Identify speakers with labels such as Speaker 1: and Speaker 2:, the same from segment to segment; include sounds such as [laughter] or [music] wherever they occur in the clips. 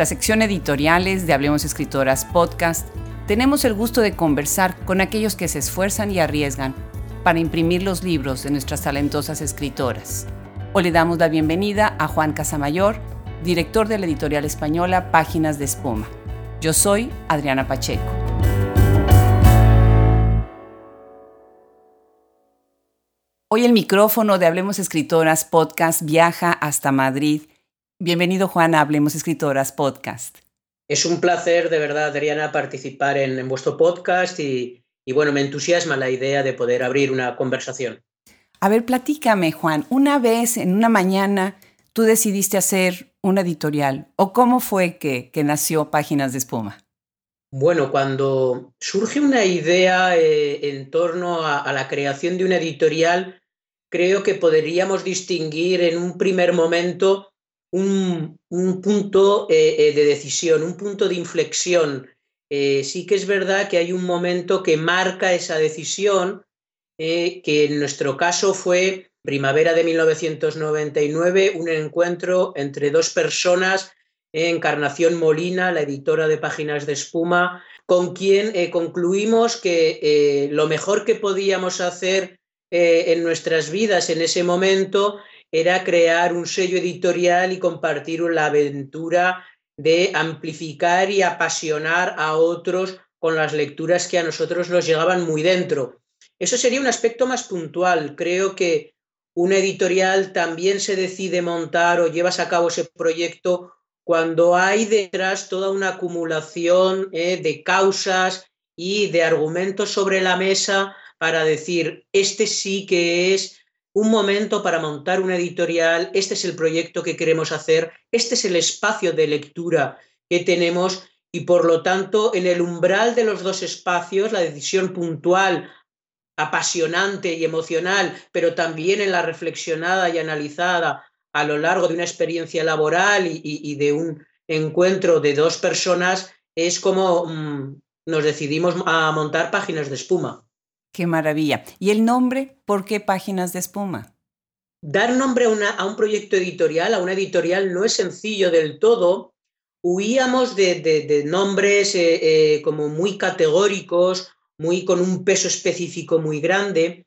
Speaker 1: Nuestra sección editoriales de Hablemos Escritoras Podcast, tenemos el gusto de conversar con aquellos que se esfuerzan y arriesgan para imprimir los libros de nuestras talentosas escritoras. Hoy le damos la bienvenida a Juan Casamayor, director de la editorial española Páginas de Espuma. Yo soy Adriana Pacheco. Hoy el micrófono de Hablemos Escritoras Podcast viaja hasta Madrid. Bienvenido Juan a Hablemos Escritoras Podcast.
Speaker 2: Es un placer de verdad, Adriana, participar en, vuestro podcast y, y bueno, me entusiasma la idea de poder abrir una conversación.
Speaker 1: A ver, platícame, Juan. Una vez, en una mañana, tú decidiste hacer una editorial. ¿O cómo fue que, que nació Páginas de Espuma?
Speaker 2: Bueno, cuando surge una idea eh, en torno a, a, la creación de una editorial, creo que podríamos distinguir en un primer momento un, un punto eh, eh, de decisión, un punto de inflexión. Eh, sí que es verdad que hay un momento que marca esa decisión, que en nuestro caso fue primavera de 1999, un encuentro entre dos personas, Encarnación Molina, la editora de Páginas de Espuma, con quien concluimos que lo mejor que podíamos hacer en nuestras vidas en ese momento era crear un sello editorial y compartir la aventura de amplificar y apasionar a otros con las lecturas que a nosotros nos llegaban muy dentro. Eso sería un aspecto más puntual. Creo que una editorial también se decide montar o llevas a cabo ese proyecto cuando hay detrás toda una acumulación eh, de causas y de argumentos sobre la mesa para decir, este sí que es un momento para montar una editorial, este es el proyecto que queremos hacer, este es el espacio de lectura que tenemos y por lo tanto en el umbral de los dos espacios, la decisión puntual, apasionante y emocional, pero también en la reflexionada y analizada a lo largo de una experiencia laboral y, de un encuentro de dos personas, es como mmm, nos decidimos a montar páginas de espuma.
Speaker 1: Qué maravilla. ¿Y el nombre? ¿Por qué páginas de espuma?
Speaker 2: Dar nombre a, un proyecto editorial, a una editorial, no es sencillo del todo. Huíamos de nombres eh, eh, como muy categóricos, muy con un peso específico muy grande.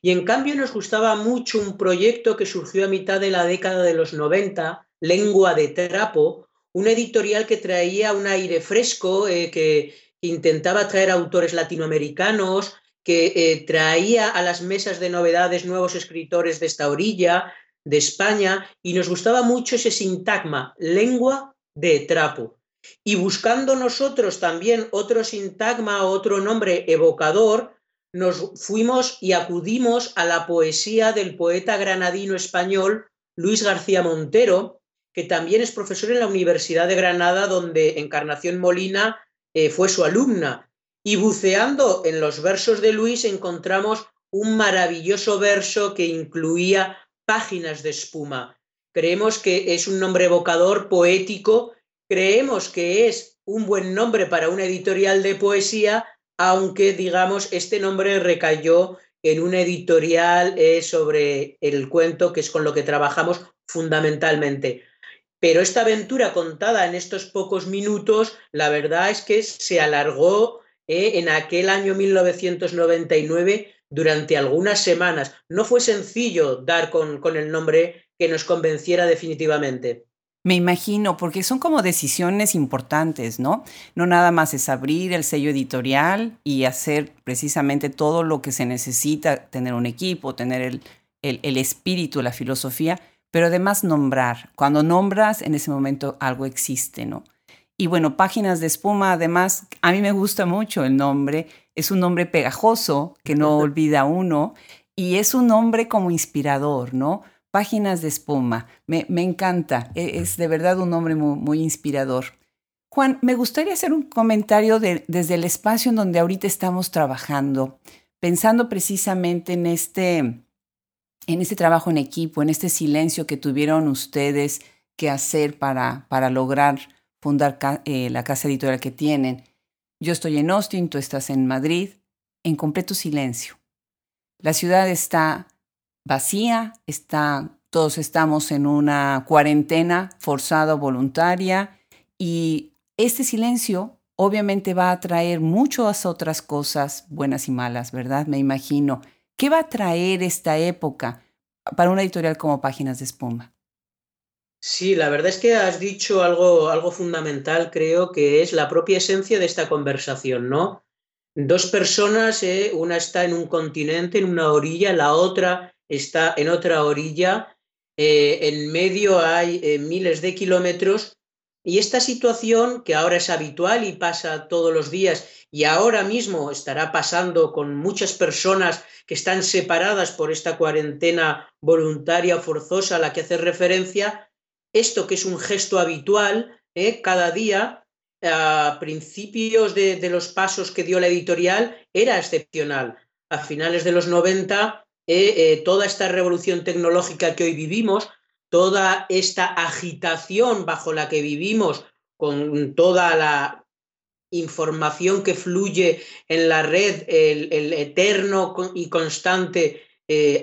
Speaker 2: Y en cambio nos gustaba mucho un proyecto que surgió a mitad de la década de los 90, Lengua de Trapo, una editorial que traía un aire fresco, eh, que intentaba traer autores latinoamericanos, que eh, traía a las mesas de novedades nuevos escritores de esta orilla, de España, y nos gustaba mucho ese sintagma, lengua de trapo. Y buscando nosotros también otro sintagma, otro nombre evocador, nos fuimos y acudimos a la poesía del poeta granadino español Luis García Montero, que también es profesor en la Universidad de Granada, donde Encarnación Molina eh, fue su alumna. Y buceando en los versos de Luis encontramos un maravilloso verso que incluía páginas de espuma. Creemos que es un nombre evocador, poético, creemos que es un buen nombre para una editorial de poesía, aunque digamos este nombre recayó en una editorial eh, sobre el cuento, que es con lo que trabajamos fundamentalmente. Pero esta aventura contada en estos pocos minutos, la verdad es que se alargó eh, en aquel año 1999 durante algunas semanas. No fue sencillo dar con, con el nombre que nos convenciera definitivamente.
Speaker 1: Me imagino, porque son como decisiones importantes, ¿no? No nada más es abrir el sello editorial y hacer precisamente todo lo que se necesita, tener un equipo, tener el, el, el, espíritu, la filosofía, pero además nombrar. Cuando nombras, en ese momento algo existe, ¿no? Y bueno, Páginas de Espuma, además, a mí me gusta mucho el nombre. Es un nombre pegajoso que no [laughs] olvida uno y es un nombre como inspirador, ¿no? Páginas de Espuma. Me, me encanta. E, es de verdad un nombre muy, muy inspirador. Juan, me gustaría hacer un comentario de, desde el espacio en donde ahorita estamos trabajando, pensando precisamente en este, en este trabajo en equipo, en este silencio que tuvieron ustedes que hacer para, para lograr fundar eh, la casa editorial que tienen. Yo estoy en Austin, tú estás en Madrid, en completo silencio. La ciudad está vacía, está, todos estamos en una cuarentena forzada voluntaria Y este silencio obviamente va a traer muchas otras cosas buenas y malas, ¿verdad? Me imagino. ¿Qué va a traer esta época para una editorial como Páginas de Espuma?
Speaker 2: Sí, la verdad es que has dicho algo, algo fundamental, creo que es la propia esencia de esta conversación, ¿no? Dos personas, eh, una está en un continente, en una orilla, la otra está en otra orilla, eh, en medio hay eh, miles de kilómetros. Y esta situación que ahora es habitual y pasa todos los días y ahora mismo estará pasando con muchas personas que están separadas por esta cuarentena voluntaria forzosa a la que hace referencia, esto que es un gesto habitual ¿eh? cada día, a principios de, los pasos que dio la editorial, era excepcional. A finales de los 90, ¿eh? eh, toda esta revolución tecnológica que hoy vivimos toda esta agitación bajo la que vivimos, con toda la información que fluye en la red, el, eterno y constante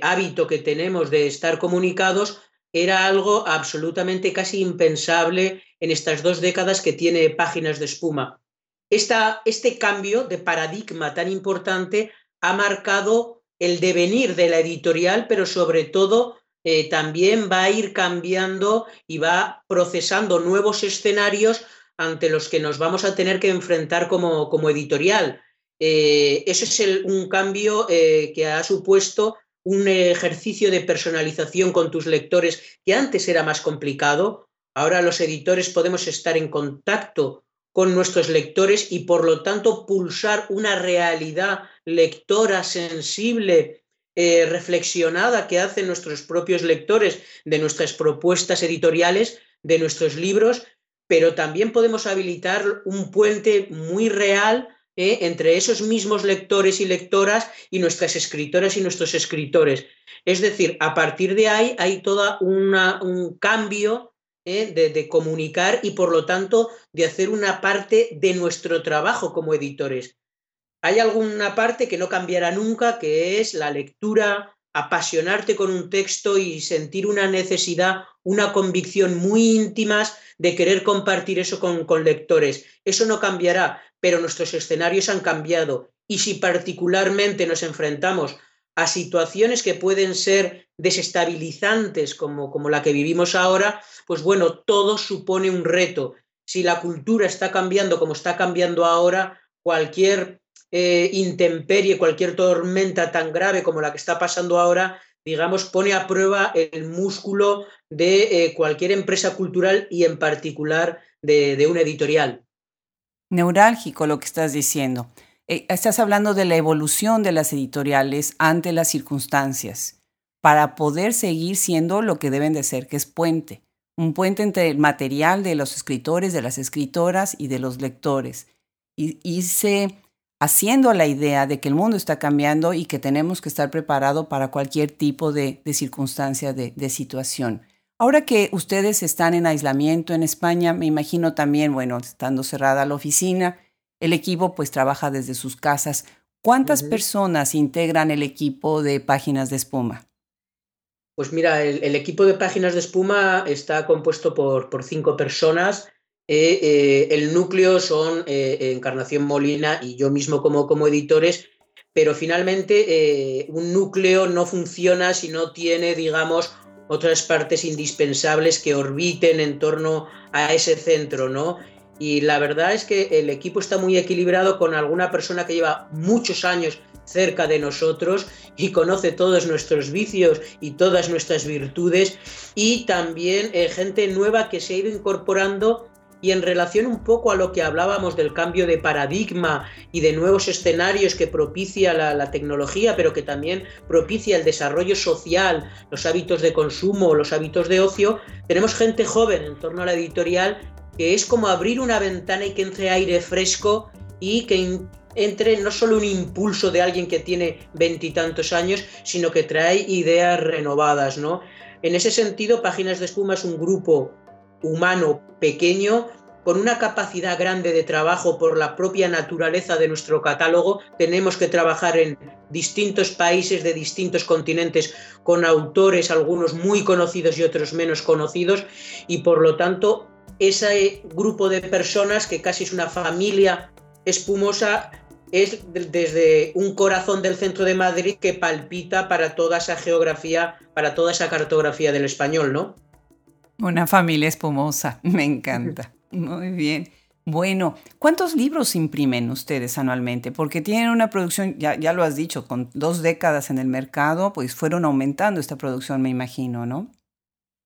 Speaker 2: hábito que tenemos de estar comunicados, era algo absolutamente casi impensable en estas dos décadas que tiene páginas de espuma. este cambio de paradigma tan importante ha marcado el devenir de la editorial, pero sobre todo eh, también va a ir cambiando y va procesando nuevos escenarios ante los que nos vamos a tener que enfrentar como, como editorial. Eh, ese es un cambio eh, que ha supuesto un ejercicio de personalización con tus lectores que antes era más complicado. Ahora los editores podemos estar en contacto con nuestros lectores y por lo tanto pulsar una realidad lectora sensible eh, reflexionada que hacen nuestros propios lectores de nuestras propuestas editoriales, de nuestros libros, pero también podemos habilitar un puente muy real eh, entre esos mismos lectores y lectoras y nuestras escritoras y nuestros escritores. Es decir, a partir de ahí hay todo un cambio eh, de, de, comunicar y por lo tanto de hacer una parte de nuestro trabajo como editores. Hay alguna parte que no cambiará nunca, que es la lectura, apasionarte con un texto y sentir una necesidad, una convicción muy íntimas de querer compartir eso con, con, lectores. Eso no cambiará, pero nuestros escenarios han cambiado. Y si particularmente nos enfrentamos a situaciones que pueden ser desestabilizantes como, como la que vivimos ahora, pues bueno, todo supone un reto. Si la cultura está cambiando como está cambiando ahora, cualquier eh, intemperie, cualquier tormenta tan grave como la que está pasando ahora, digamos, pone a prueba el músculo de eh, cualquier empresa cultural y en particular de, de, una editorial.
Speaker 1: Neurálgico lo que estás diciendo. Eh, estás hablando de la evolución de las editoriales ante las circunstancias para poder seguir siendo lo que deben de ser, que es puente. Un puente entre el material de los escritores, de las escritoras y de los lectores. Y, se haciendo la idea de que el mundo está cambiando y que tenemos que estar preparados para cualquier tipo de, circunstancia, de, situación. Ahora que ustedes están en aislamiento en España, me imagino también, bueno, estando cerrada la oficina, el equipo pues trabaja desde sus casas. ¿Cuántas uh -huh. personas integran el equipo de Páginas de Espuma?
Speaker 2: Pues mira, el, el equipo de Páginas de Espuma está compuesto por, por cinco personas eh, eh, el núcleo son eh, Encarnación Molina y yo mismo como, como editores, pero finalmente un núcleo no funciona si no tiene, digamos, otras partes indispensables que orbiten en torno a ese centro, ¿no? Y la verdad es que el equipo está muy equilibrado con alguna persona que lleva muchos años cerca de nosotros y conoce todos nuestros vicios y todas nuestras virtudes y también eh, gente nueva que se ha ido incorporando y en relación un poco a lo que hablábamos del cambio de paradigma y de nuevos escenarios que propicia la, la, tecnología, pero que también propicia el desarrollo social, los hábitos de consumo, los hábitos de ocio, tenemos gente joven en torno a la editorial que es como abrir una ventana y que entre aire fresco y que entre no solo un impulso de alguien que tiene veintitantos años, sino que trae ideas renovadas, ¿no? En ese sentido, Páginas de Espuma es un grupo humano pequeño con una capacidad grande de trabajo por la propia naturaleza de nuestro catálogo. Tenemos que trabajar en distintos países de distintos continentes con autores, algunos muy conocidos y otros menos conocidos, y por lo tanto ese grupo de personas que casi es una familia espumosa es desde un corazón del centro de Madrid que palpita para toda esa geografía, para toda esa cartografía del español, ¿no?
Speaker 1: Una familia espumosa, [laughs] me encanta. Muy bien. Bueno, ¿cuántos libros imprimen ustedes anualmente? Porque tienen una producción, ya, ya lo has dicho, con dos décadas en el mercado, pues fueron aumentando esta producción, me imagino, ¿no?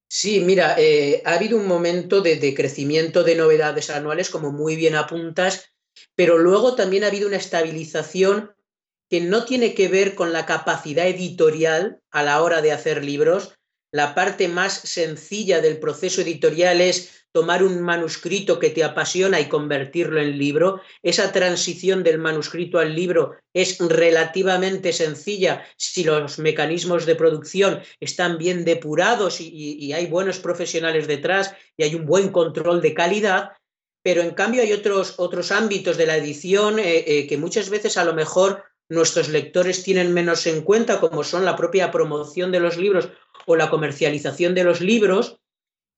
Speaker 2: Sí, mira, eh, ha habido un momento de, de, crecimiento de novedades anuales, como muy bien apuntas, pero luego también ha habido una estabilización que no tiene que ver con la capacidad editorial a la hora de hacer libros. La parte más sencilla del proceso editorial es tomar un manuscrito que te apasiona y convertirlo en libro. Esa transición del manuscrito al libro es relativamente sencilla si los mecanismos de producción están bien depurados y, hay buenos profesionales detrás y hay un buen control de calidad, pero en cambio hay otros, otros ámbitos de la edición eh, eh, que muchas veces a lo mejor nuestros lectores tienen menos en cuenta, como son la propia promoción de los libros o la comercialización de los libros.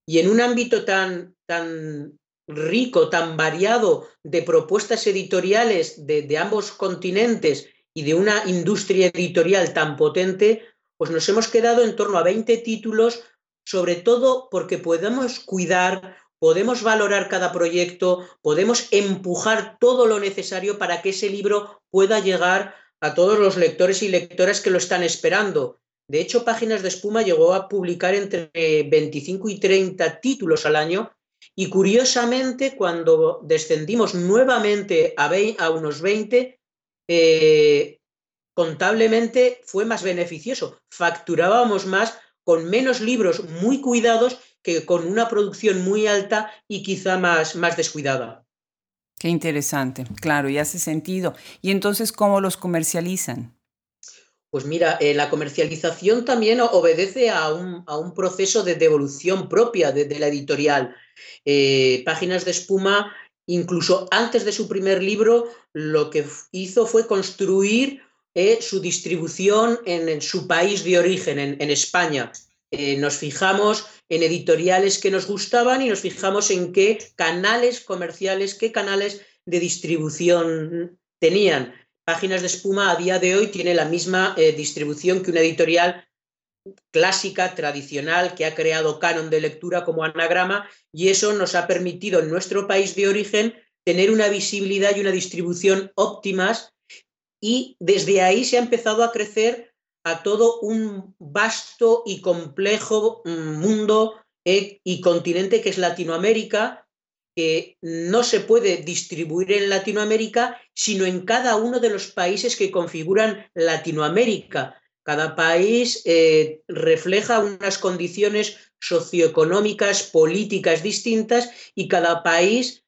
Speaker 2: Y en un ámbito tan, tan rico, tan variado de propuestas editoriales de, de ambos continentes y de una industria editorial tan potente, pues nos hemos quedado en torno a 20 títulos, sobre todo porque podemos cuidar podemos valorar cada proyecto, podemos empujar todo lo necesario para que ese libro pueda llegar a todos los lectores y lectoras que lo están esperando. De hecho, Páginas de Espuma llegó a publicar entre 25 y 30 títulos al año y curiosamente cuando descendimos nuevamente a, unos 20, eh, contablemente fue más beneficioso. Facturábamos más con menos libros muy cuidados que con una producción muy alta y quizá más, más descuidada.
Speaker 1: Qué interesante, claro, y hace sentido. ¿Y entonces cómo los comercializan?
Speaker 2: Pues mira, eh, la comercialización también obedece a un, proceso de devolución propia de, la editorial. Eh, Páginas de Espuma, incluso antes de su primer libro, lo que hizo fue construir eh, su distribución en, su país de origen, en, España. Nos fijamos en editoriales que nos gustaban y nos fijamos en qué canales comerciales, qué canales de distribución tenían. Páginas de Espuma a día de hoy tiene la misma eh, distribución que una editorial clásica, tradicional, que ha creado canon de lectura como anagrama y eso nos ha permitido en nuestro país de origen tener una visibilidad y una distribución óptimas y desde ahí se ha empezado a crecer a todo un vasto y complejo mm, mundo eh, y continente que es Latinoamérica, que no se puede distribuir en Latinoamérica, sino en cada uno de los países que configuran Latinoamérica. Cada país eh, refleja unas condiciones socioeconómicas, políticas distintas y cada país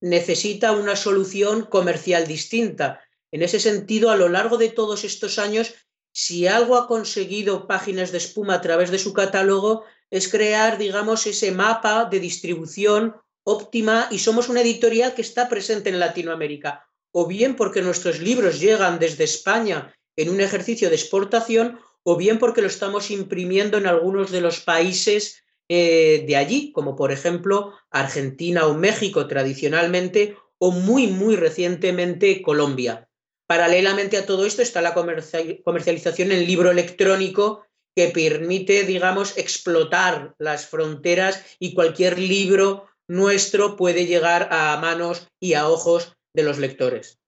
Speaker 2: necesita una solución comercial distinta. En ese sentido, a lo largo de todos estos años si algo ha conseguido Páginas de Espuma a través de su catálogo es crear, digamos, ese mapa de distribución óptima y somos una editorial que está presente en Latinoamérica, o bien porque nuestros libros llegan desde España en un ejercicio de exportación, o bien porque lo estamos imprimiendo en algunos de los países eh, de allí, como por ejemplo Argentina o México tradicionalmente, o muy, muy recientemente Colombia. Paralelamente a todo esto está la comercialización en libro electrónico que permite, digamos, explotar las fronteras y cualquier libro nuestro puede llegar a manos y a ojos de los lectores.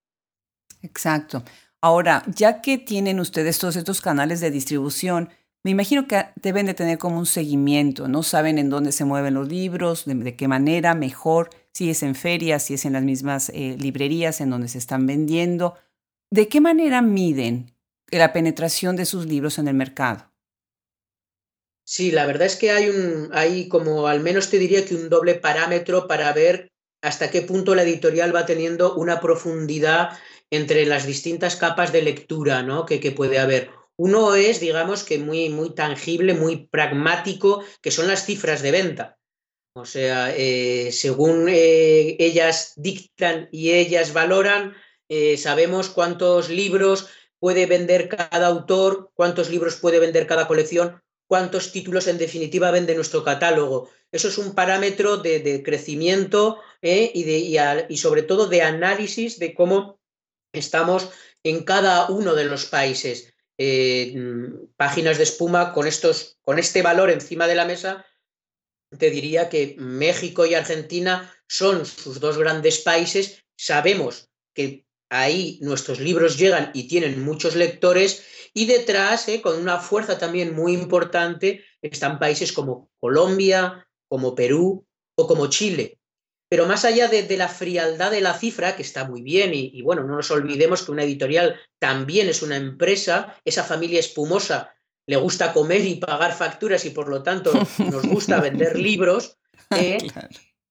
Speaker 1: Exacto. Ahora, ya que tienen ustedes todos estos canales de distribución, me imagino que deben de tener como un seguimiento, ¿no? Saben en dónde se mueven los libros, de, qué manera, mejor, si es en ferias, si es en las mismas eh, librerías en donde se están vendiendo. ¿De qué manera miden la penetración de sus libros en el mercado?
Speaker 2: Sí, la verdad es que hay un, hay como al menos te diría que un doble parámetro para ver hasta qué punto la editorial va teniendo una profundidad entre las distintas capas de lectura ¿no? que, que puede haber. Uno es, digamos, que muy, muy tangible, muy pragmático, que son las cifras de venta. O sea, eh, según eh, ellas dictan y ellas valoran, eh, sabemos cuántos libros puede vender cada autor, cuántos libros puede vender cada colección, cuántos títulos en definitiva vende nuestro catálogo. Eso es un parámetro de, crecimiento ¿eh? y, sobre todo de análisis de cómo estamos en cada uno de los países. Eh, páginas de espuma con, estos, con este valor encima de la mesa, te diría que México y Argentina son sus dos grandes países. Sabemos que ahí nuestros libros llegan y tienen muchos lectores y detrás, eh, con una fuerza también muy importante, están países como Colombia, como Perú o como Chile. Pero más allá de, la frialdad de la cifra, que está muy bien, y, bueno, no nos olvidemos que una editorial también es una empresa, esa familia espumosa le gusta comer y pagar facturas y por lo tanto [laughs] nos gusta vender libros, eh,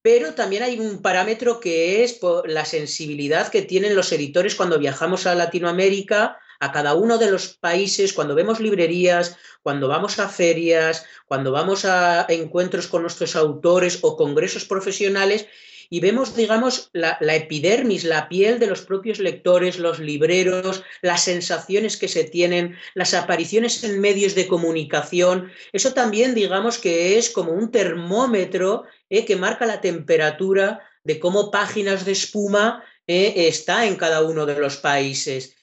Speaker 2: pero también hay un parámetro que es la sensibilidad que tienen los editores cuando viajamos a Latinoamérica a cada uno de los países, cuando vemos librerías, cuando vamos a ferias, cuando vamos a encuentros con nuestros autores o congresos profesionales y vemos, digamos, la, epidermis, la piel de los propios lectores, los libreros, las sensaciones que se tienen, las apariciones en medios de comunicación. Eso también, digamos, que es como un termómetro eh, que marca la temperatura de cómo páginas de espuma eh, está en cada uno de los países.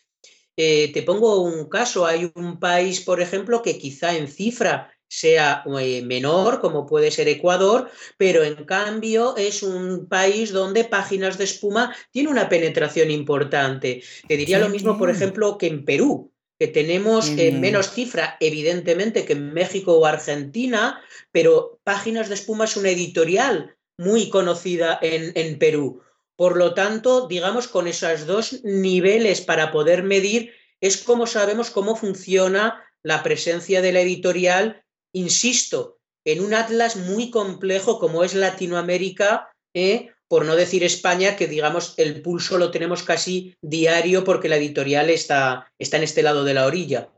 Speaker 2: Eh, te pongo un caso, hay un país, por ejemplo, que quizá en cifra sea eh, menor, como puede ser Ecuador, pero en cambio es un país donde páginas de espuma tiene una penetración importante. Te diría lo mismo, por ejemplo, que en Perú, que tenemos eh, menos cifra, evidentemente, que en México o Argentina, pero Páginas de Espuma es una editorial muy conocida en, en Perú. Por lo tanto, digamos, con esos dos niveles para poder medir, es como sabemos cómo funciona la presencia de la editorial, insisto, en un atlas muy complejo como es Latinoamérica, ¿eh? por no decir España, que digamos el pulso lo tenemos casi diario porque la editorial está, está en este lado de la orilla.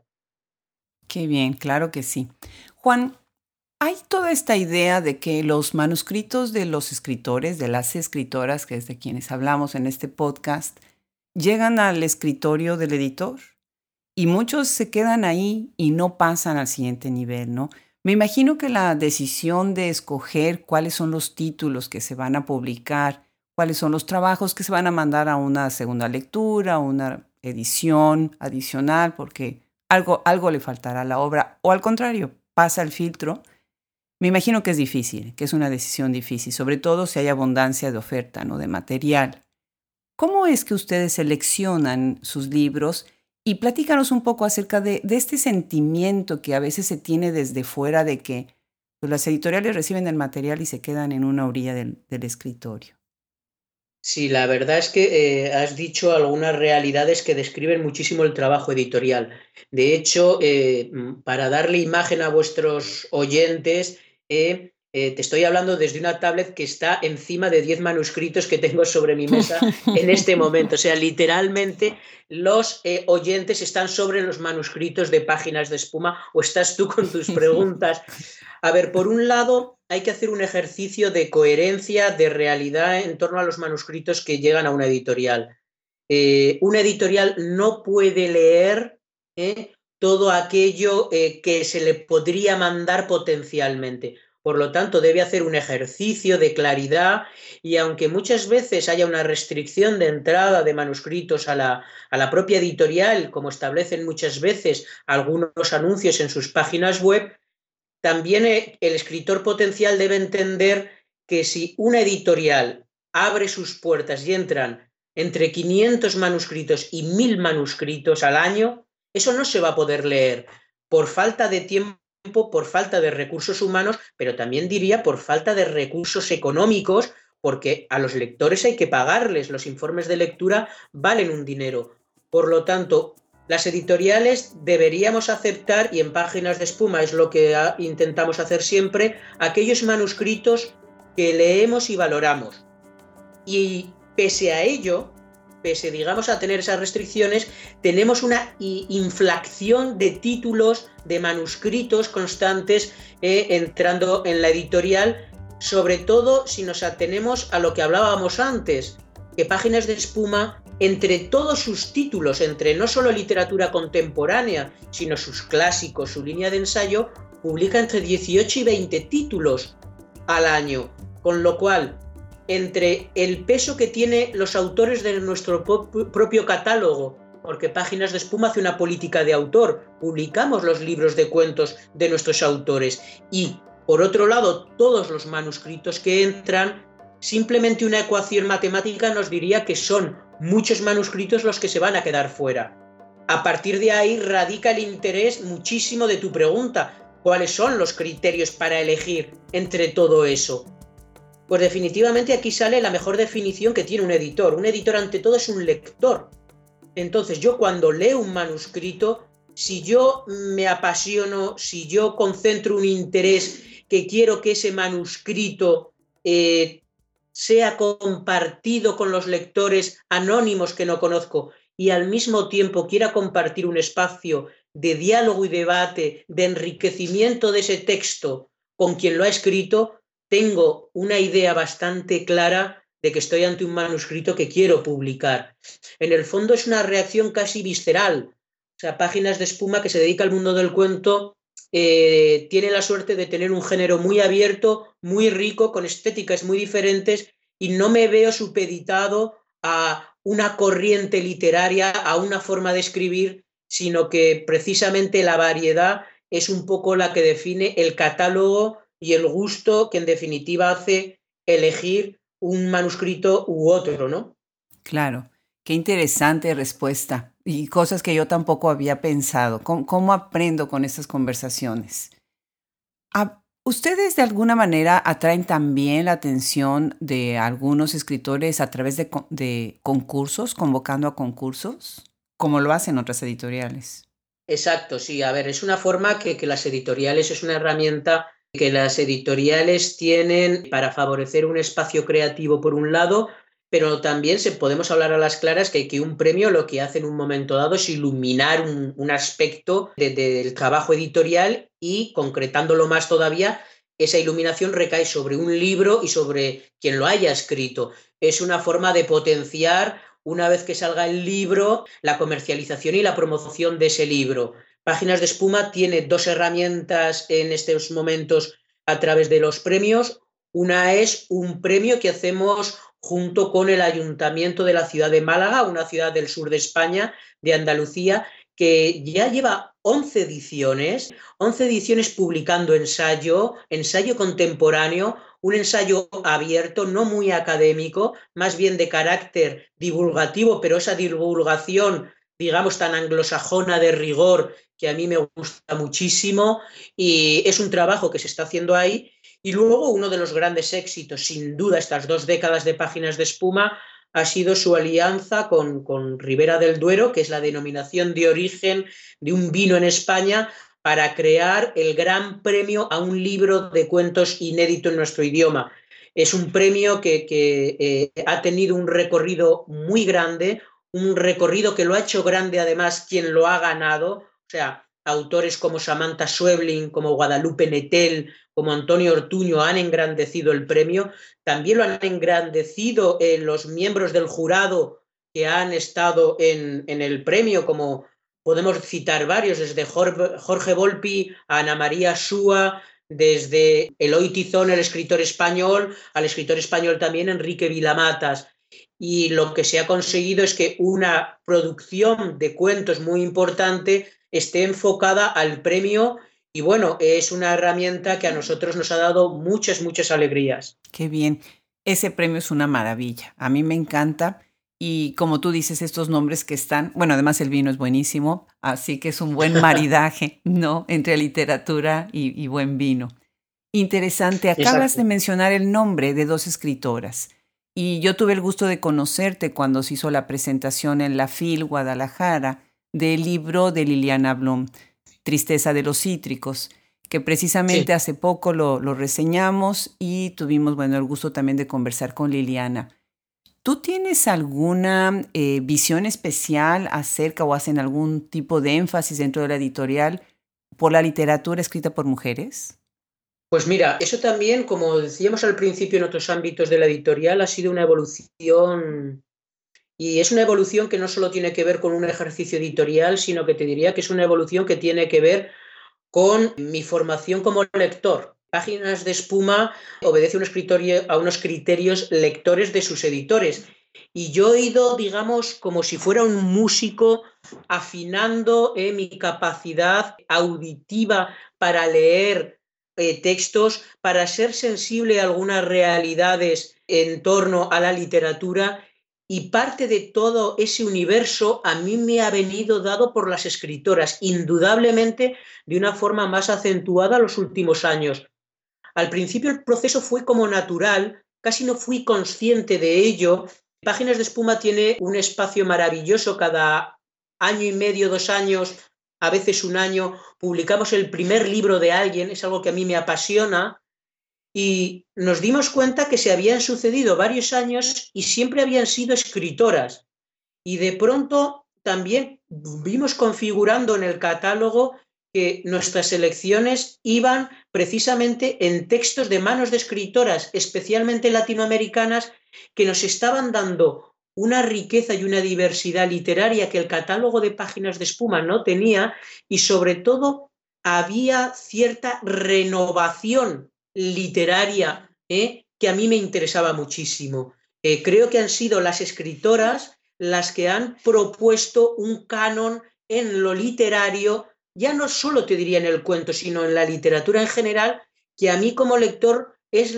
Speaker 1: Qué bien, claro que sí. Juan, hay toda esta idea de que los manuscritos de los escritores, de las escritoras, que es de quienes hablamos en este podcast, llegan al escritorio del editor y muchos se quedan ahí y no pasan al siguiente nivel, ¿no? Me imagino que la decisión de escoger cuáles son los títulos que se van a publicar, cuáles son los trabajos que se van a mandar a una segunda lectura, a una edición adicional, porque algo, algo le faltará a la obra, o al contrario, pasa el filtro me imagino que es difícil, que es una decisión difícil, sobre todo si hay abundancia de oferta, ¿no? de material. ¿Cómo es que ustedes seleccionan sus libros? Y platícanos un poco acerca de, este sentimiento que a veces se tiene desde fuera de que pues, las editoriales reciben el material y se quedan en una orilla del, escritorio.
Speaker 2: Sí, la verdad es que eh, has dicho algunas realidades que describen muchísimo el trabajo editorial. De hecho, eh, para darle imagen a vuestros oyentes, eh, eh, te estoy hablando desde una tablet que está encima de 10 manuscritos que tengo sobre mi mesa [laughs] en este momento. O sea, literalmente los eh, oyentes están sobre los manuscritos de páginas de espuma o estás tú con tus [laughs] preguntas. A ver, por un lado, hay que hacer un ejercicio de coherencia, de realidad en torno a los manuscritos que llegan a una editorial. una editorial no puede leer todo aquello eh, que se le podría mandar potencialmente. Por lo tanto, debe hacer un ejercicio de claridad y aunque muchas veces haya una restricción de entrada de manuscritos a la, a la propia editorial, como establecen muchas veces algunos anuncios en sus páginas web, también eh, el escritor potencial debe entender que si una editorial abre sus puertas y entran entre 500 manuscritos y 1000 manuscritos al año, eso no se va a poder leer por falta de tiempo, por falta de recursos humanos, pero también diría por falta de recursos económicos, porque a los lectores hay que pagarles, los informes de lectura valen un dinero. Por lo tanto, las editoriales deberíamos aceptar, y en páginas de espuma es lo que intentamos hacer siempre, aquellos manuscritos que leemos y valoramos. Y pese a ello, pese, digamos, a tener esas restricciones, tenemos una inflación de títulos, de manuscritos constantes eh, entrando en la editorial, sobre todo si nos atenemos a lo que hablábamos antes, que Páginas de Espuma, entre todos sus títulos, entre no solo literatura contemporánea, sino sus clásicos, su línea de ensayo, publica entre 18 y 20 títulos al año, con lo cual, entre el peso que tienen los autores de nuestro propio catálogo, porque Páginas de Espuma hace una política de autor, publicamos los libros de cuentos de nuestros autores y, por otro lado, todos los manuscritos que entran, simplemente una ecuación matemática nos diría que son muchos manuscritos los que se van a quedar fuera. A partir de ahí radica el interés muchísimo de tu pregunta. ¿Cuáles son los criterios para elegir entre todo eso? Pues definitivamente aquí sale la mejor definición que tiene un editor. Un editor ante todo es un lector. Entonces yo cuando leo un manuscrito, si yo me apasiono, si yo concentro un interés que quiero que ese manuscrito eh, sea compartido con los lectores anónimos que no conozco y al mismo tiempo quiera compartir un espacio de diálogo y debate, de enriquecimiento de ese texto con quien lo ha escrito, tengo una idea bastante clara de que estoy ante un manuscrito que quiero publicar. En el fondo es una reacción casi visceral. O sea, Páginas de Espuma, que se dedica al mundo del cuento, eh, tiene la suerte de tener un género muy abierto, muy rico, con estéticas muy diferentes, y no me veo supeditado a una corriente literaria, a una forma de escribir, sino que precisamente la variedad es un poco la que define el catálogo y el gusto que en definitiva hace elegir un manuscrito u otro, ¿no?
Speaker 1: Claro, qué interesante respuesta y cosas que yo tampoco había pensado. ¿Cómo, aprendo con estas conversaciones? ¿Ustedes de alguna manera atraen también la atención de algunos escritores a través de, de concursos, convocando a concursos, como lo hacen otras editoriales?
Speaker 2: Exacto, sí. A ver, es una forma que, que las editoriales es una herramienta que las editoriales tienen para favorecer un espacio creativo por un lado, pero también se podemos hablar a las claras que, que un premio lo que hace en un momento dado es iluminar un, aspecto del trabajo editorial y concretándolo más todavía, esa iluminación recae sobre un libro y sobre quien lo haya escrito. Es una forma de potenciar, una vez que salga el libro, la comercialización y la promoción de ese libro. Páginas de Espuma tiene dos herramientas en estos momentos a través de los premios. Una es un premio que hacemos junto con el Ayuntamiento de la ciudad de Málaga, una ciudad del sur de España, de Andalucía, que ya lleva 11 ediciones, 11 ediciones publicando ensayo, ensayo contemporáneo, un ensayo abierto, no muy académico, más bien de carácter divulgativo, pero esa divulgación digamos, tan anglosajona de rigor que a mí me gusta muchísimo y es un trabajo que se está haciendo ahí. Y luego uno de los grandes éxitos, sin duda, estas dos décadas de páginas de espuma, ha sido su alianza con, con Ribera del Duero, que es la denominación de origen de un vino en España, para crear el gran premio a un libro de cuentos inédito en nuestro idioma. Es un premio que, eh, ha tenido un recorrido muy grande, un recorrido que lo ha hecho grande además quien lo ha ganado, sea, autores como Samantha Schweblin, como Guadalupe Netel, como Antonio Ortuño han engrandecido el premio, también lo han engrandecido eh, los miembros del jurado que han estado en, en, el premio, como podemos citar varios, desde Jorge, Volpi a Ana María Súa, desde Eloy Tizón, el escritor español, al escritor español también Enrique Vilamatas. Y lo que se ha conseguido es que una producción de cuentos muy importante esté enfocada al premio y bueno, es una herramienta que a nosotros nos ha dado muchas, muchas alegrías.
Speaker 1: Qué bien. Ese premio es una maravilla. A mí me encanta. Y como tú dices, estos nombres que están, bueno, además el vino es buenísimo, así que es un buen [laughs] maridaje, ¿no? Entre literatura y, buen vino. Interesante. Acabas de mencionar el nombre de dos escritoras. Y yo tuve el gusto de conocerte cuando se hizo la presentación en la FIL Guadalajara del libro de Liliana Blum, Tristeza de los Cítricos, que precisamente hace poco lo, reseñamos y tuvimos, bueno, el gusto también de conversar con Liliana. ¿Tú tienes alguna eh, visión especial acerca o hacen algún tipo de énfasis dentro de la editorial por la literatura escrita por mujeres?
Speaker 2: Pues mira, eso también, como decíamos al principio en otros ámbitos de la editorial, ha sido una evolución y es una evolución que no solo tiene que ver con un ejercicio editorial, sino que te diría que es una evolución que tiene que ver con mi formación como lector. Páginas de espuma obedece a unos criterios lectores de sus editores. Y yo he ido, digamos, como si fuera un músico, afinando eh, mi capacidad auditiva para leer eh, textos, para ser sensible a algunas realidades en torno a la literatura y parte de todo ese universo a mí me ha venido dado por las escritoras, indudablemente de una forma más acentuada los últimos años. Al principio el proceso fue como natural, casi no fui consciente de ello. Páginas de Espuma tiene un espacio maravilloso cada año y medio, dos años, a veces un año, publicamos el primer libro de alguien, es algo que a mí me apasiona, y nos dimos cuenta que se habían sucedido varios años y siempre habían sido escritoras. Y de pronto también vimos configurando en el catálogo que nuestras elecciones iban precisamente en textos de manos de escritoras, especialmente latinoamericanas, que nos estaban dando una riqueza y una diversidad literaria que el catálogo de páginas de espuma no tenía y sobre todo había cierta renovación literaria ¿eh? que a mí me interesaba muchísimo. Eh, creo que han sido las escritoras las que han propuesto un canon en lo literario, ya no solo te diría en el cuento, sino en la literatura en general, que a mí como lector es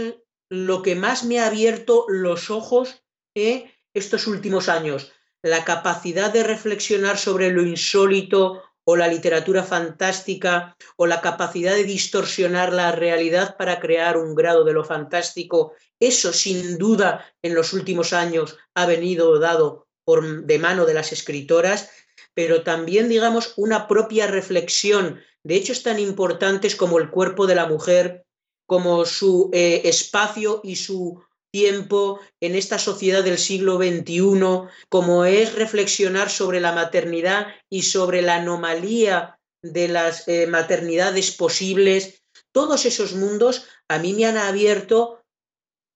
Speaker 2: lo que más me ha abierto los ojos ¿eh? estos últimos años. La capacidad de reflexionar sobre lo insólito o la literatura fantástica o la capacidad de distorsionar la realidad para crear un grado de lo fantástico, eso sin duda en los últimos años ha venido dado por, de mano de las escritoras, pero también, digamos, una propia reflexión. De hechos tan importantes como el cuerpo de la mujer, como su eh, espacio y su tiempo en esta sociedad del siglo XXI, como es reflexionar sobre la maternidad y sobre la anomalía de las eh, maternidades posibles, todos esos mundos a mí me han abierto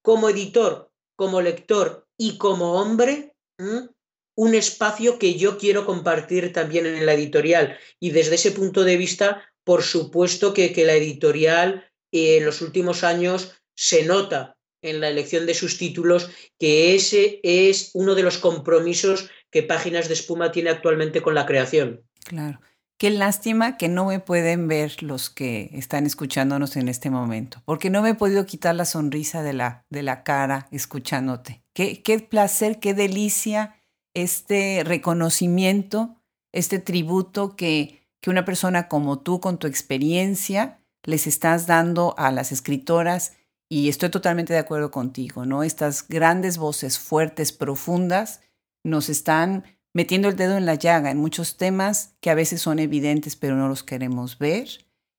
Speaker 2: como editor, como lector y como hombre un espacio que yo quiero compartir también en la editorial. Y desde ese punto de vista, por supuesto que, que la editorial eh, en los últimos años se nota en la elección de sus títulos, que ese es uno de los compromisos que Páginas de Espuma tiene actualmente con la creación.
Speaker 1: Claro. Qué lástima que no me pueden ver los que están escuchándonos en este momento, porque no me he podido quitar la sonrisa de la, de la cara escuchándote. Qué, qué placer, qué delicia este reconocimiento, este tributo que, que una persona como tú, con tu experiencia, les estás dando a las escritoras y estoy totalmente de acuerdo contigo, ¿no? Estas grandes voces fuertes, profundas, nos están metiendo el dedo en la llaga en muchos temas que a veces son evidentes pero no los queremos ver,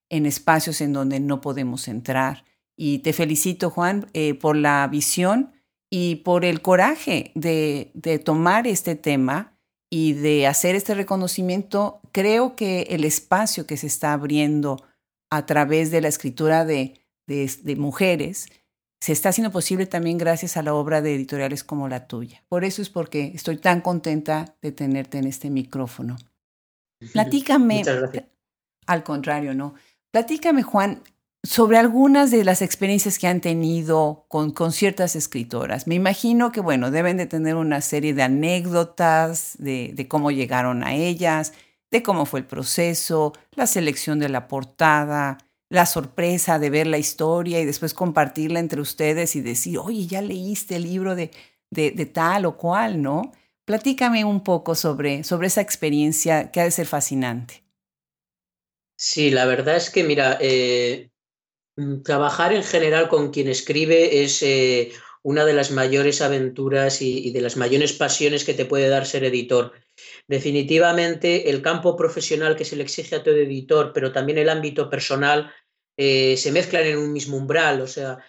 Speaker 1: en espacios en donde no podemos entrar. Y te felicito, Juan, eh, por la visión y por el coraje de, de tomar este tema y de hacer este reconocimiento. Creo que el espacio que se está abriendo a través de la escritura de de, mujeres, se está haciendo posible también gracias a la obra de editoriales como la tuya. Por eso es porque estoy tan contenta de tenerte en este micrófono. Platícame. Al contrario, ¿no? Platícame, Juan, sobre algunas de las experiencias que han tenido con, con, ciertas escritoras. Me imagino que, bueno, deben de tener una serie de anécdotas de, de cómo llegaron a ellas, de cómo fue el proceso, la selección de la portada, la sorpresa de ver la historia y después compartirla entre ustedes y decir, oye, ya leíste el libro de, de, tal o cual, ¿no? Platícame un poco sobre, sobre esa experiencia que ha de ser fascinante.
Speaker 2: Sí, la verdad es que, mira, eh, mm, trabajar en general con quien escribe es eh, una de las mayores aventuras y, y, de las mayores pasiones que te puede dar ser editor. Definitivamente el campo profesional que se le exige a todo editor, pero también el ámbito personal, eh, se mezclan en un mismo umbral. O sea,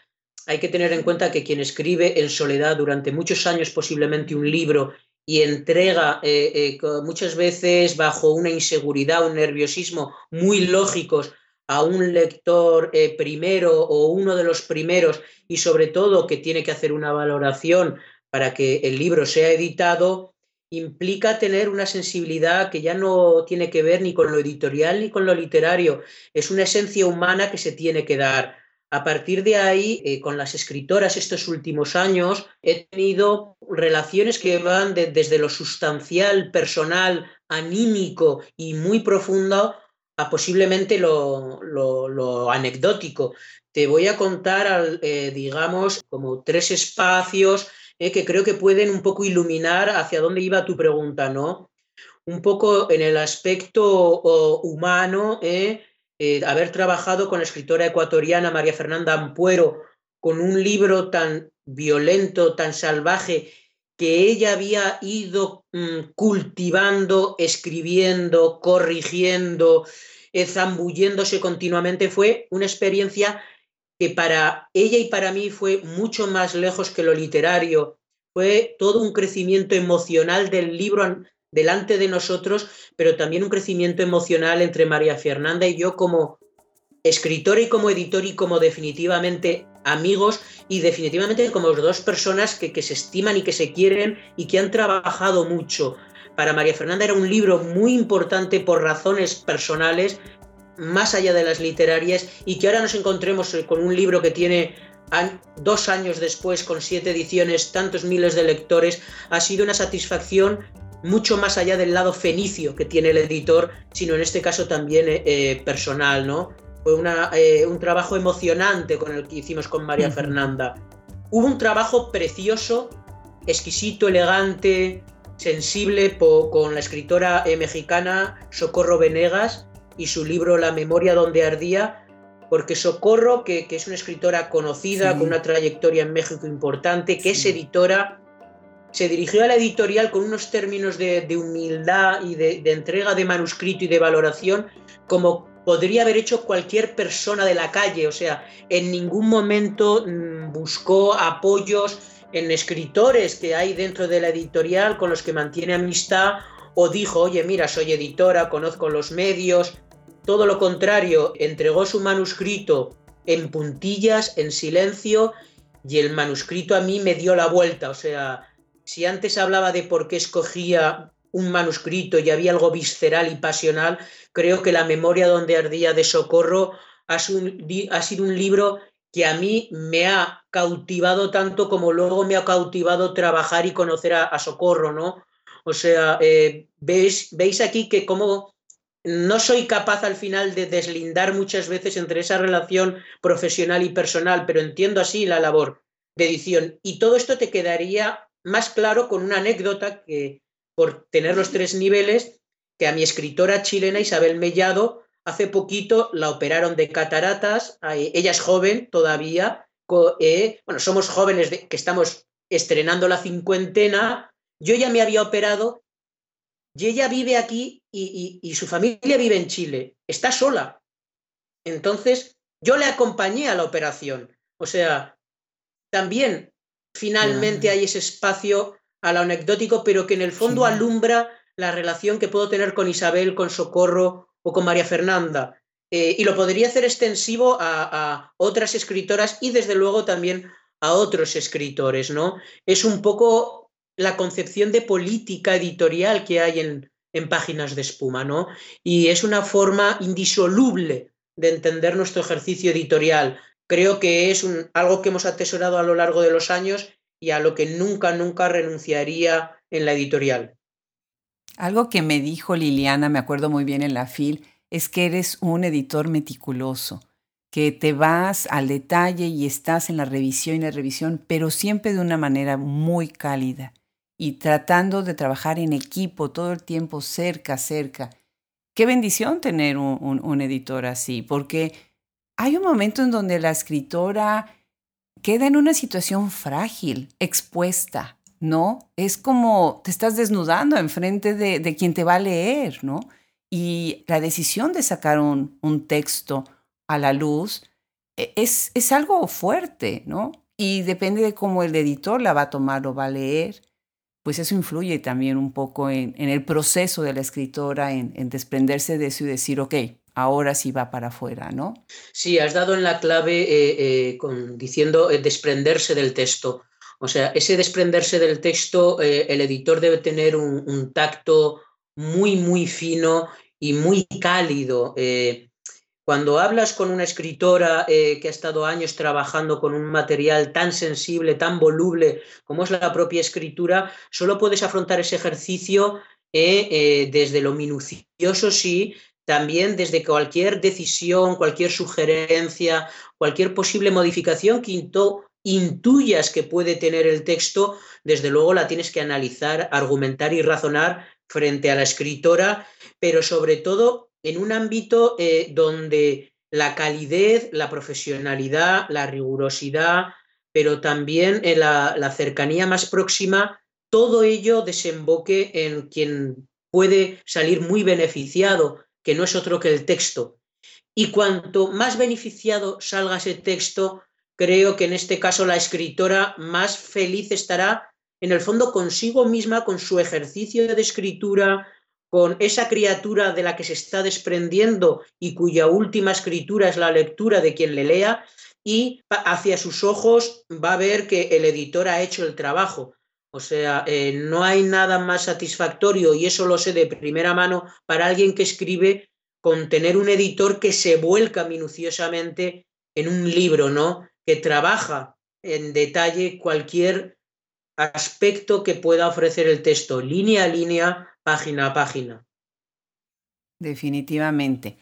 Speaker 2: hay que tener en cuenta que quien escribe en soledad durante muchos años posiblemente un libro y entrega eh, eh, muchas veces bajo una inseguridad, un nerviosismo muy lógicos a un lector primero o uno de los primeros y sobre todo que tiene que hacer una valoración para que el libro sea editado, implica tener una sensibilidad que ya no tiene que ver ni con lo editorial ni con lo literario, es una esencia humana que se tiene que dar. A partir de ahí, eh, con las escritoras estos últimos años, he tenido relaciones que van desde lo sustancial, personal, anímico y muy profundo a posiblemente lo, anecdótico. Te voy a contar, eh, digamos, como tres espacios eh, que creo que pueden un poco iluminar hacia dónde iba tu pregunta, ¿no? Un poco en el aspecto humano, eh, eh, haber trabajado con la escritora ecuatoriana María Fernanda Ampuero, con un libro tan violento, tan salvaje, que ella había ido mm, cultivando, escribiendo, corrigiendo, zambulléndose continuamente, fue una experiencia que para ella y para mí fue mucho más lejos que lo literario. Fue todo un crecimiento emocional del libro delante de nosotros, pero también un crecimiento emocional entre María Fernanda y yo como escritora y como editor y como definitivamente amigos y definitivamente como dos personas que, que se estiman y que se quieren y que han trabajado mucho. Para María Fernanda era un libro muy importante por razones personales, más allá de las literarias y que ahora nos encontremos eh, con un libro que tiene dos años después, con siete ediciones, tantos miles de lectores, ha sido una satisfacción mucho más allá del lado fenicio que tiene el editor, sino en este caso también eh, eh, personal, ¿no? Fue un trabajo emocionante con el que hicimos con María Fernanda. Hubo un trabajo precioso, exquisito, elegante, sensible con la escritora mexicana Socorro Venegas, y su libro La memoria donde ardía, porque Socorro, que, es una escritora conocida, con una trayectoria en México importante, que es editora, se dirigió a la editorial con unos términos de, humildad y de, entrega de manuscrito y de valoración como podría haber hecho cualquier persona de la calle. O sea, en ningún momento mm, buscó apoyos en escritores que hay dentro de la editorial con los que mantiene amistad o dijo, oye, mira, soy editora, conozco los medios, todo lo contrario, entregó su manuscrito en puntillas, en silencio, y el manuscrito a mí me dio la vuelta. O sea, si antes hablaba de por qué escogía un manuscrito y había algo visceral y pasional, creo que La memoria donde ardía de Socorro ha sido un libro que a mí me ha cautivado tanto como luego me ha cautivado trabajar y conocer a, Socorro, ¿no? O sea, eh, veis, aquí que como no soy capaz al final de deslindar muchas veces entre esa relación profesional y personal, pero entiendo así la labor de edición. Y todo esto te quedaría más claro con una anécdota que, por tener los tres niveles, que a mi escritora chilena Isabel Mellado hace poquito la operaron de cataratas, ella es joven todavía, eh, bueno, somos jóvenes que estamos estrenando la cincuentena, yo ya me había operado y ella vive aquí y, su familia vive en Chile. Está sola. Entonces, yo le acompañé a la operación. O sea, también finalmente hay ese espacio a lo anecdótico, pero que en el fondo alumbra la relación que puedo tener con Isabel, con Socorro o con María Fernanda. Eh, y lo podría hacer extensivo a, otras escritoras y desde luego también a otros escritores, ¿no? Es un poco la concepción de política editorial que hay en, en páginas de espuma, ¿no? Y es una forma indisoluble de entender nuestro ejercicio editorial. Creo que es algo que hemos atesorado a lo largo de los años y a lo que nunca, nunca renunciaría en la editorial.
Speaker 1: Algo que me dijo Liliana, me acuerdo muy bien en la FIL, es que eres un editor meticuloso, que te vas al detalle y estás en la revisión y la revisión, pero siempre de una manera muy cálida y tratando de trabajar en equipo todo el tiempo cerca, cerca. Qué bendición tener un, editor así, porque hay un momento en donde la escritora queda en una situación frágil, expuesta, ¿no? Es como te estás desnudando enfrente de, de quien te va a leer, ¿no? Y la decisión de sacar un, un texto a la luz e, es, es algo fuerte, ¿no? Y depende de cómo el editor la va a tomar o va a leer pues eso influye también un poco en, el proceso de la escritora, en, desprenderse de eso y decir, ok, ahora sí va para afuera, ¿no?
Speaker 2: Sí, has dado en la clave eh, eh, con, diciendo eh, desprenderse del texto. O sea, ese desprenderse del texto, el editor debe tener un, tacto muy, muy fino y muy cálido. Cuando hablas con una escritora eh, que ha estado años trabajando con un material tan sensible, tan voluble como es la propia escritura, solo puedes afrontar ese ejercicio desde lo minucioso, sí, también desde cualquier decisión, cualquier sugerencia, cualquier posible modificación que intuyas que puede tener el texto, desde luego la tienes que analizar, argumentar y razonar frente a la escritora, pero sobre todo en un ámbito eh, donde la calidez, la profesionalidad, la rigurosidad, pero también la, la cercanía más próxima, todo ello desemboque en quien puede salir muy beneficiado, que no es otro que el texto. Y cuanto más beneficiado salga ese texto, creo que en este caso la escritora más feliz estará en el fondo consigo misma, con su ejercicio de escritura, con esa criatura de la que se está desprendiendo y cuya última escritura es la lectura de quien le lea, y hacia sus ojos va a ver que el editor ha hecho el trabajo. O sea, eh, no hay nada más satisfactorio, y eso lo sé de primera mano, para alguien que escribe con tener un editor que se vuelca minuciosamente en un libro, ¿no? que trabaja en detalle cualquier aspecto que pueda ofrecer el texto, línea a línea, página a página.
Speaker 1: Definitivamente.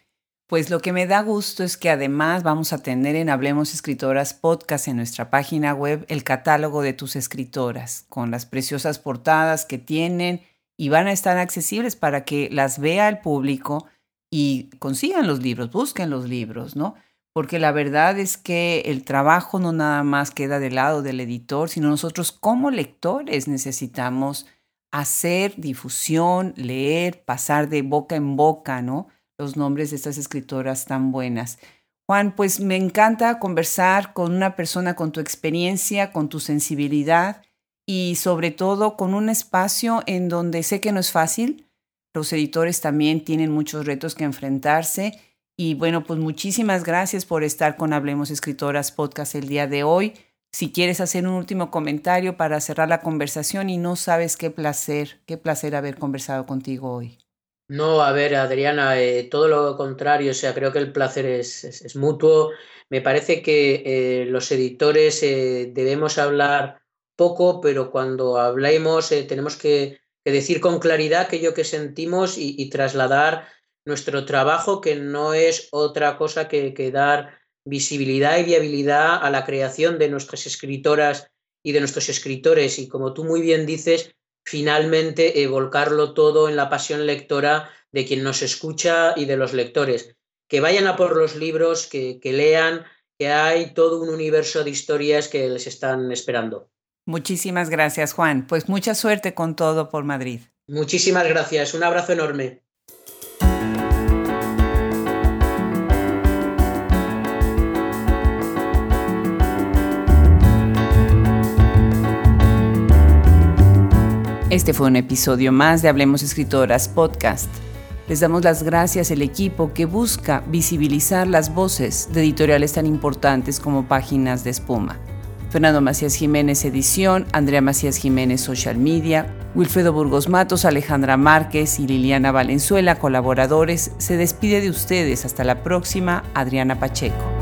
Speaker 1: Pues lo que me da gusto es que además vamos a tener en Hablemos Escritoras podcast en nuestra página web el catálogo de tus escritoras, con las preciosas portadas que tienen y van a estar accesibles para que las vea el público y consigan los libros, busquen los libros, ¿no? porque la verdad es que el trabajo no nada más queda del lado del editor, sino nosotros como lectores necesitamos hacer difusión, leer, pasar de boca en boca, ¿no? Los nombres de estas escritoras tan buenas. Juan, pues me encanta conversar con una persona con tu experiencia, con tu sensibilidad y sobre todo con un espacio en donde sé que no es fácil. Los editores también tienen muchos retos que enfrentarse y bueno, pues muchísimas gracias por estar con Hablemos Escritoras Podcast el día de hoy. Si quieres hacer un último comentario para cerrar la conversación y no sabes qué placer, qué placer haber conversado contigo hoy.
Speaker 2: No, a ver, Adriana, eh, todo lo contrario, o sea, creo que el placer es, mutuo. Me parece que eh, los editores eh, debemos hablar poco, pero cuando hablemos tenemos que, decir con claridad aquello que sentimos y, y trasladar nuestro trabajo, que no es otra cosa que, dar visibilidad y viabilidad a la creación de nuestras escritoras y de nuestros escritores. Y como tú muy bien dices, finalmente eh, volcarlo todo en la pasión lectora de quien nos escucha y de los lectores. Que vayan a por los libros, que, que lean, que hay todo un universo de historias que les están esperando.
Speaker 1: Muchísimas gracias, Juan. Pues mucha suerte con todo por Madrid.
Speaker 2: Muchísimas gracias. Un abrazo enorme.
Speaker 1: Este fue un episodio más de Hablemos Escritoras Podcast. Les damos las gracias al equipo que busca visibilizar las voces de editoriales tan importantes como Páginas de Espuma. Fernando Macías Jiménez Edición, Andrea Macías Jiménez Social Media, Wilfredo Burgos Matos, Alejandra Márquez y Liliana Valenzuela, colaboradores, se despide de ustedes. Hasta la próxima, Adriana Pacheco.